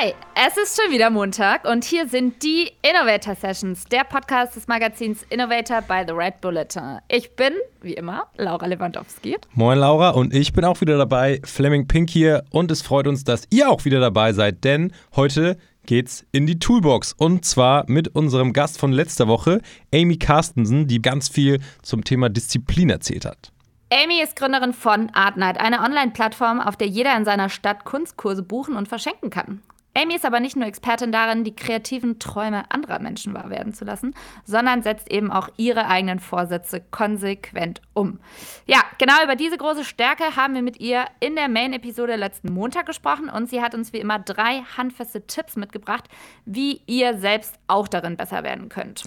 es ist schon wieder Montag und hier sind die Innovator Sessions, der Podcast des Magazins Innovator by The Red Bulletin. Ich bin, wie immer, Laura Lewandowski. Moin Laura und ich bin auch wieder dabei, Fleming Pink hier und es freut uns, dass ihr auch wieder dabei seid, denn heute geht's in die Toolbox und zwar mit unserem Gast von letzter Woche, Amy Carstensen, die ganz viel zum Thema Disziplin erzählt hat. Amy ist Gründerin von Art Night, eine Online-Plattform, auf der jeder in seiner Stadt Kunstkurse buchen und verschenken kann. Amy ist aber nicht nur Expertin darin, die kreativen Träume anderer Menschen wahr werden zu lassen, sondern setzt eben auch ihre eigenen Vorsätze konsequent um. Ja, genau über diese große Stärke haben wir mit ihr in der Main-Episode letzten Montag gesprochen und sie hat uns wie immer drei handfeste Tipps mitgebracht, wie ihr selbst auch darin besser werden könnt.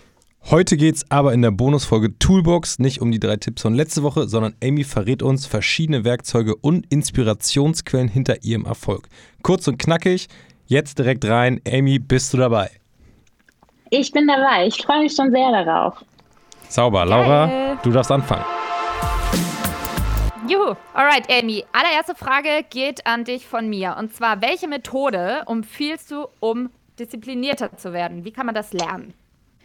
Heute geht es aber in der Bonusfolge Toolbox nicht um die drei Tipps von letzte Woche, sondern Amy verrät uns verschiedene Werkzeuge und Inspirationsquellen hinter ihrem Erfolg. Kurz und knackig, Jetzt direkt rein. Amy, bist du dabei? Ich bin dabei. Ich freue mich schon sehr darauf. Sauber. Laura, Geil. du darfst anfangen. Juhu. Alright, Amy. Allererste Frage geht an dich von mir. Und zwar, welche Methode empfiehlst du, um disziplinierter zu werden? Wie kann man das lernen?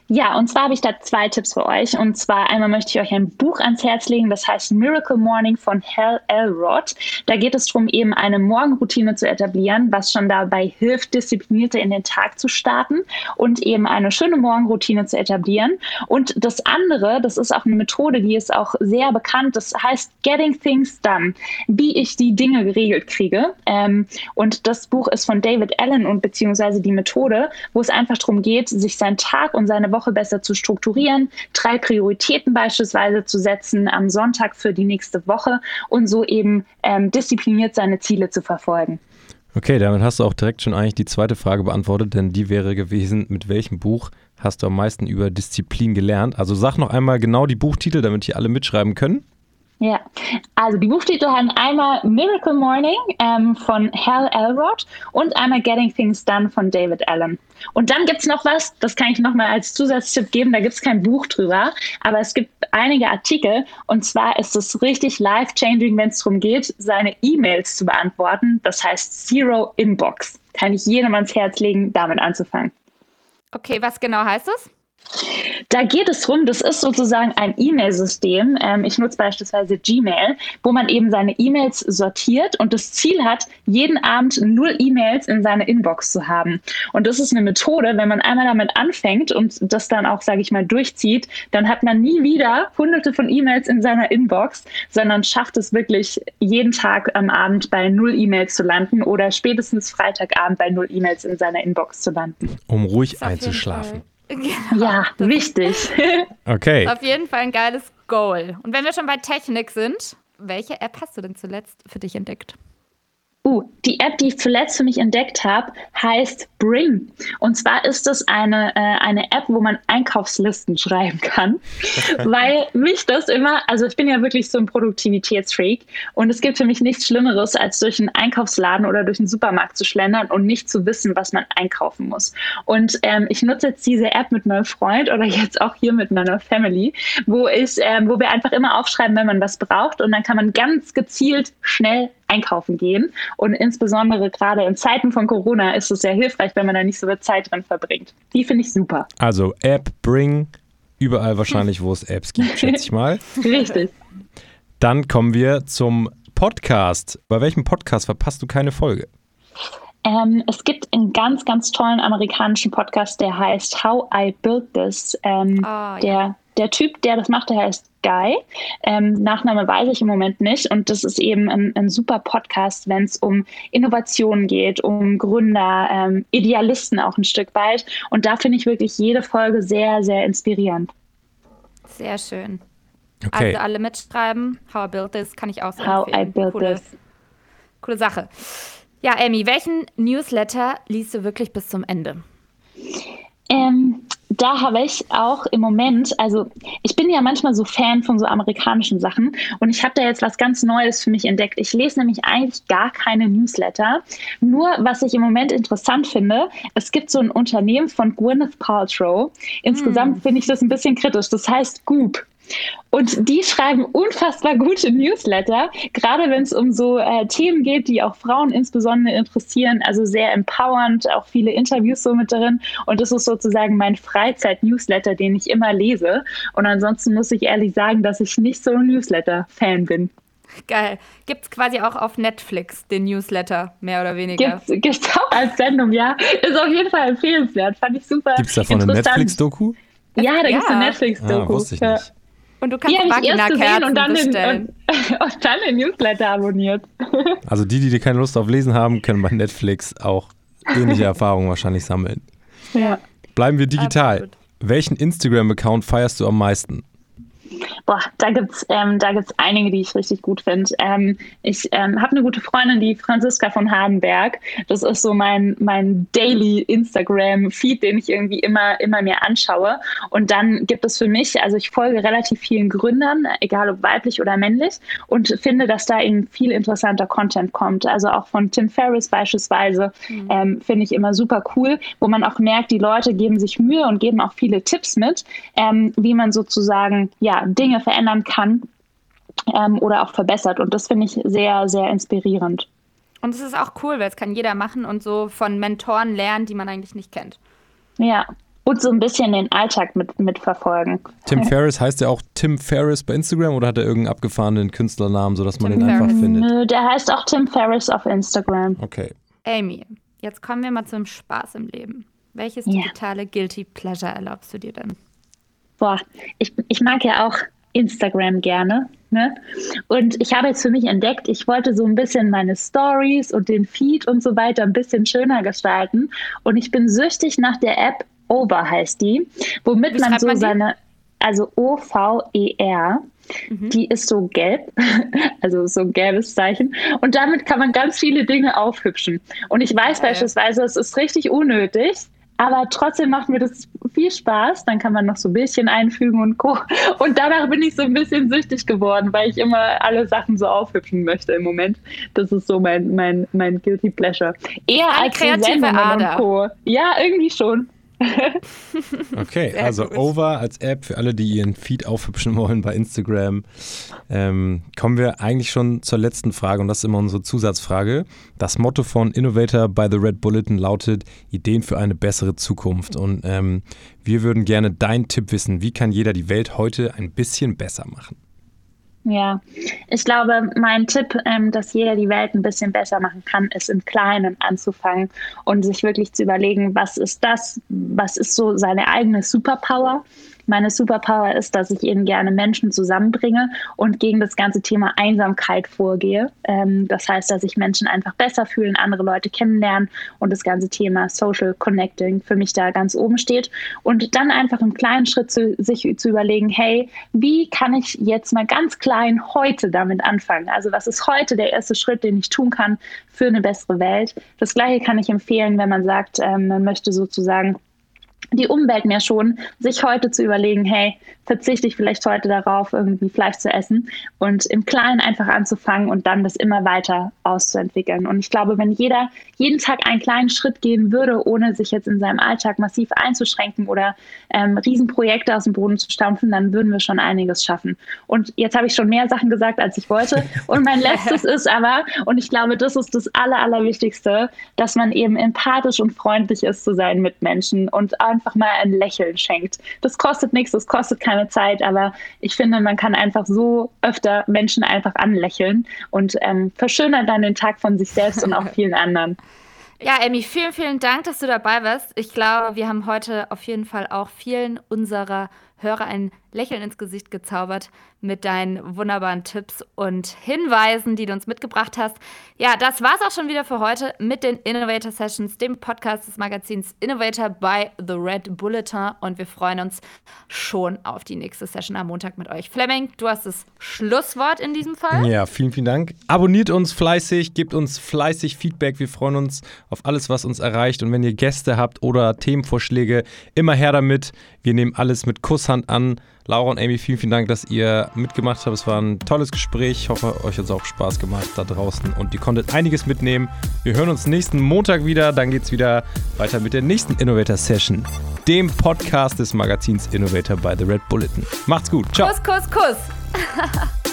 Ja, und zwar habe ich da zwei Tipps für euch. Und zwar einmal möchte ich euch ein Buch ans Herz legen, das heißt Miracle Morning von Hal Elrod. Da geht es darum, eben eine Morgenroutine zu etablieren, was schon dabei hilft, disziplinierter in den Tag zu starten und eben eine schöne Morgenroutine zu etablieren. Und das andere, das ist auch eine Methode, die ist auch sehr bekannt, das heißt Getting Things Done, wie ich die Dinge geregelt kriege. Ähm, und das Buch ist von David Allen und beziehungsweise die Methode, wo es einfach darum geht, sich seinen Tag und seine Woche besser zu strukturieren, drei Prioritäten beispielsweise zu setzen am Sonntag für die nächste Woche und so eben ähm, diszipliniert seine Ziele zu verfolgen. Okay, damit hast du auch direkt schon eigentlich die zweite Frage beantwortet, denn die wäre gewesen, mit welchem Buch hast du am meisten über Disziplin gelernt? Also sag noch einmal genau die Buchtitel, damit hier alle mitschreiben können. Ja, also die Buchtitel haben einmal Miracle Morning ähm, von Hal Elrod und einmal Getting Things Done von David Allen. Und dann gibt es noch was, das kann ich nochmal als Zusatztipp geben, da gibt es kein Buch drüber, aber es gibt einige Artikel und zwar ist es richtig life-changing, wenn es darum geht, seine E-Mails zu beantworten. Das heißt Zero Inbox. Kann ich jedem ans Herz legen, damit anzufangen. Okay, was genau heißt es? Da geht es darum, das ist sozusagen ein E-Mail-System. Ähm, ich nutze beispielsweise Gmail, wo man eben seine E-Mails sortiert und das Ziel hat, jeden Abend null E-Mails in seine Inbox zu haben. Und das ist eine Methode, wenn man einmal damit anfängt und das dann auch, sage ich mal, durchzieht, dann hat man nie wieder hunderte von E-Mails in seiner Inbox, sondern schafft es wirklich jeden Tag am Abend bei null E-Mails zu landen oder spätestens Freitagabend bei null E-Mails in seiner Inbox zu landen. Um ruhig einzuschlafen. Genau. Ja, wichtig. Okay. Auf jeden Fall ein geiles Goal. Und wenn wir schon bei Technik sind, welche App hast du denn zuletzt für dich entdeckt? Uh, die App, die ich zuletzt für mich entdeckt habe, heißt Bring. Und zwar ist das eine, äh, eine App, wo man Einkaufslisten schreiben kann, weil mich das immer, also ich bin ja wirklich so ein Produktivitätsfreak und es gibt für mich nichts Schlimmeres, als durch einen Einkaufsladen oder durch einen Supermarkt zu schlendern und nicht zu wissen, was man einkaufen muss. Und ähm, ich nutze jetzt diese App mit meinem Freund oder jetzt auch hier mit meiner Family, wo ich, ähm, wo wir einfach immer aufschreiben, wenn man was braucht und dann kann man ganz gezielt schnell einkaufen gehen. Und insbesondere gerade in Zeiten von Corona ist es sehr hilfreich, wenn man da nicht so viel Zeit drin verbringt. Die finde ich super. Also App, Bring, überall wahrscheinlich, wo es Apps gibt, schätze ich mal. Richtig. Dann kommen wir zum Podcast. Bei welchem Podcast verpasst du keine Folge? Ähm, es gibt einen ganz, ganz tollen amerikanischen Podcast, der heißt How I Built This. Ähm, oh, der, ja. Der Typ, der das macht, der heißt Guy. Ähm, Nachname weiß ich im Moment nicht. Und das ist eben ein, ein super Podcast, wenn es um Innovationen geht, um Gründer, ähm, Idealisten auch ein Stück weit. Und da finde ich wirklich jede Folge sehr, sehr inspirierend. Sehr schön. Okay. Also alle mitschreiben. How I Built This kann ich auch sagen. How I Built coole, This. Coole Sache. Ja, Amy, welchen Newsletter liest du wirklich bis zum Ende? Ähm, da habe ich auch im Moment, also ich bin ja manchmal so Fan von so amerikanischen Sachen und ich habe da jetzt was ganz Neues für mich entdeckt. Ich lese nämlich eigentlich gar keine Newsletter. Nur was ich im Moment interessant finde, es gibt so ein Unternehmen von Gwyneth Paltrow. Insgesamt hm. finde ich das ein bisschen kritisch. Das heißt Goop. Und die schreiben unfassbar gute Newsletter, gerade wenn es um so äh, Themen geht, die auch Frauen insbesondere interessieren. Also sehr empowernd, auch viele Interviews so mit drin. Und das ist sozusagen mein Freizeit-Newsletter, den ich immer lese. Und ansonsten muss ich ehrlich sagen, dass ich nicht so ein Newsletter-Fan bin. Geil. Gibt es quasi auch auf Netflix den Newsletter, mehr oder weniger? Gibt es auch als Sendung, ja. Ist auf jeden Fall empfehlenswert. Fand ich super. Gibt es davon eine Netflix-Doku? Ja, da ja. gibt es eine Netflix-Doku. Ah, wusste ich nicht. Und du kannst Vagina-Kerzen und dann bestellen. Den, und, und dann den Newsletter abonniert. Also die, die keine Lust auf Lesen haben, können bei Netflix auch ähnliche Erfahrungen wahrscheinlich sammeln. Ja. Bleiben wir digital. Absolut. Welchen Instagram-Account feierst du am meisten? Boah, da gibt's ähm, da gibt's einige, die ich richtig gut finde. Ähm, ich ähm, habe eine gute Freundin, die Franziska von Hardenberg. Das ist so mein mein Daily Instagram Feed, den ich irgendwie immer immer mir anschaue. Und dann gibt es für mich, also ich folge relativ vielen Gründern, egal ob weiblich oder männlich, und finde, dass da eben viel interessanter Content kommt. Also auch von Tim Ferriss beispielsweise mhm. ähm, finde ich immer super cool, wo man auch merkt, die Leute geben sich Mühe und geben auch viele Tipps mit, ähm, wie man sozusagen ja Dinge verändern kann ähm, oder auch verbessert. Und das finde ich sehr, sehr inspirierend. Und es ist auch cool, weil es kann jeder machen und so von Mentoren lernen, die man eigentlich nicht kennt. Ja, und so ein bisschen den Alltag mit, mitverfolgen. Tim Ferriss heißt ja auch Tim Ferriss bei Instagram oder hat er irgendeinen abgefahrenen Künstlernamen, sodass man Tim den Ferriss. einfach findet? Nö, der heißt auch Tim Ferriss auf Instagram. Okay. Amy, jetzt kommen wir mal zum Spaß im Leben. Welches digitale ja. Guilty Pleasure erlaubst du dir denn? Boah, ich, ich mag ja auch Instagram gerne. Ne? Und ich habe jetzt für mich entdeckt, ich wollte so ein bisschen meine Stories und den Feed und so weiter ein bisschen schöner gestalten. Und ich bin süchtig nach der App Over heißt die, womit man so man seine, also O-V-E-R, mhm. die ist so gelb, also so ein gelbes Zeichen. Und damit kann man ganz viele Dinge aufhübschen. Und ich weiß ja, beispielsweise, es ist richtig unnötig, aber trotzdem macht mir das viel Spaß. Dann kann man noch so Bildchen einfügen und Co. Und danach bin ich so ein bisschen süchtig geworden, weil ich immer alle Sachen so aufhübschen möchte im Moment. Das ist so mein, mein, mein Guilty Pleasure. Eher Eine als kreative Ader. und Co. Ja, irgendwie schon. okay, Sehr also gut. Over als App für alle, die ihren Feed aufhübschen wollen bei Instagram. Ähm, kommen wir eigentlich schon zur letzten Frage und das ist immer unsere Zusatzfrage. Das Motto von Innovator by the Red Bulletin lautet Ideen für eine bessere Zukunft. Und ähm, wir würden gerne deinen Tipp wissen. Wie kann jeder die Welt heute ein bisschen besser machen? Ja, ich glaube, mein Tipp, ähm, dass jeder die Welt ein bisschen besser machen kann, ist im Kleinen anzufangen und sich wirklich zu überlegen, was ist das, was ist so seine eigene Superpower meine Superpower ist, dass ich eben gerne Menschen zusammenbringe und gegen das ganze Thema Einsamkeit vorgehe. Ähm, das heißt, dass sich Menschen einfach besser fühlen, andere Leute kennenlernen und das ganze Thema Social Connecting für mich da ganz oben steht. Und dann einfach im kleinen Schritt zu, sich zu überlegen, hey, wie kann ich jetzt mal ganz klein heute damit anfangen? Also was ist heute der erste Schritt, den ich tun kann für eine bessere Welt? Das gleiche kann ich empfehlen, wenn man sagt, ähm, man möchte sozusagen die Umwelt mehr schon, sich heute zu überlegen, hey, verzichte ich vielleicht heute darauf, irgendwie Fleisch zu essen und im Kleinen einfach anzufangen und dann das immer weiter auszuentwickeln. Und ich glaube, wenn jeder jeden Tag einen kleinen Schritt gehen würde, ohne sich jetzt in seinem Alltag massiv einzuschränken oder ähm, Riesenprojekte aus dem Boden zu stampfen, dann würden wir schon einiges schaffen. Und jetzt habe ich schon mehr Sachen gesagt, als ich wollte. Und mein letztes ist aber, und ich glaube, das ist das Aller, Allerwichtigste, dass man eben empathisch und freundlich ist zu seinen Mitmenschen und einfach mal ein Lächeln schenkt. Das kostet nichts, das kostet keine keine Zeit, aber ich finde, man kann einfach so öfter Menschen einfach anlächeln und ähm, verschönert dann den Tag von sich selbst und auch vielen anderen. Ja, Amy, vielen, vielen Dank, dass du dabei warst. Ich glaube, wir haben heute auf jeden Fall auch vielen unserer Hörer ein Lächeln ins Gesicht gezaubert mit deinen wunderbaren Tipps und Hinweisen, die du uns mitgebracht hast. Ja, das war's auch schon wieder für heute mit den Innovator Sessions, dem Podcast des Magazins Innovator by The Red Bulletin. Und wir freuen uns schon auf die nächste Session am Montag mit euch. Fleming, du hast das Schlusswort in diesem Fall. Ja, vielen, vielen Dank. Abonniert uns fleißig, gebt uns fleißig Feedback. Wir freuen uns auf alles, was uns erreicht. Und wenn ihr Gäste habt oder Themenvorschläge, immer her damit. Wir nehmen alles mit Kuss interessant an. Laura und Amy, vielen, vielen Dank, dass ihr mitgemacht habt. Es war ein tolles Gespräch. Ich hoffe, euch hat es auch Spaß gemacht da draußen und ihr konntet einiges mitnehmen. Wir hören uns nächsten Montag wieder. Dann geht es wieder weiter mit der nächsten Innovator Session, dem Podcast des Magazins Innovator bei The Red Bulletin. Macht's gut. Ciao. Kuss, Kuss, Kuss.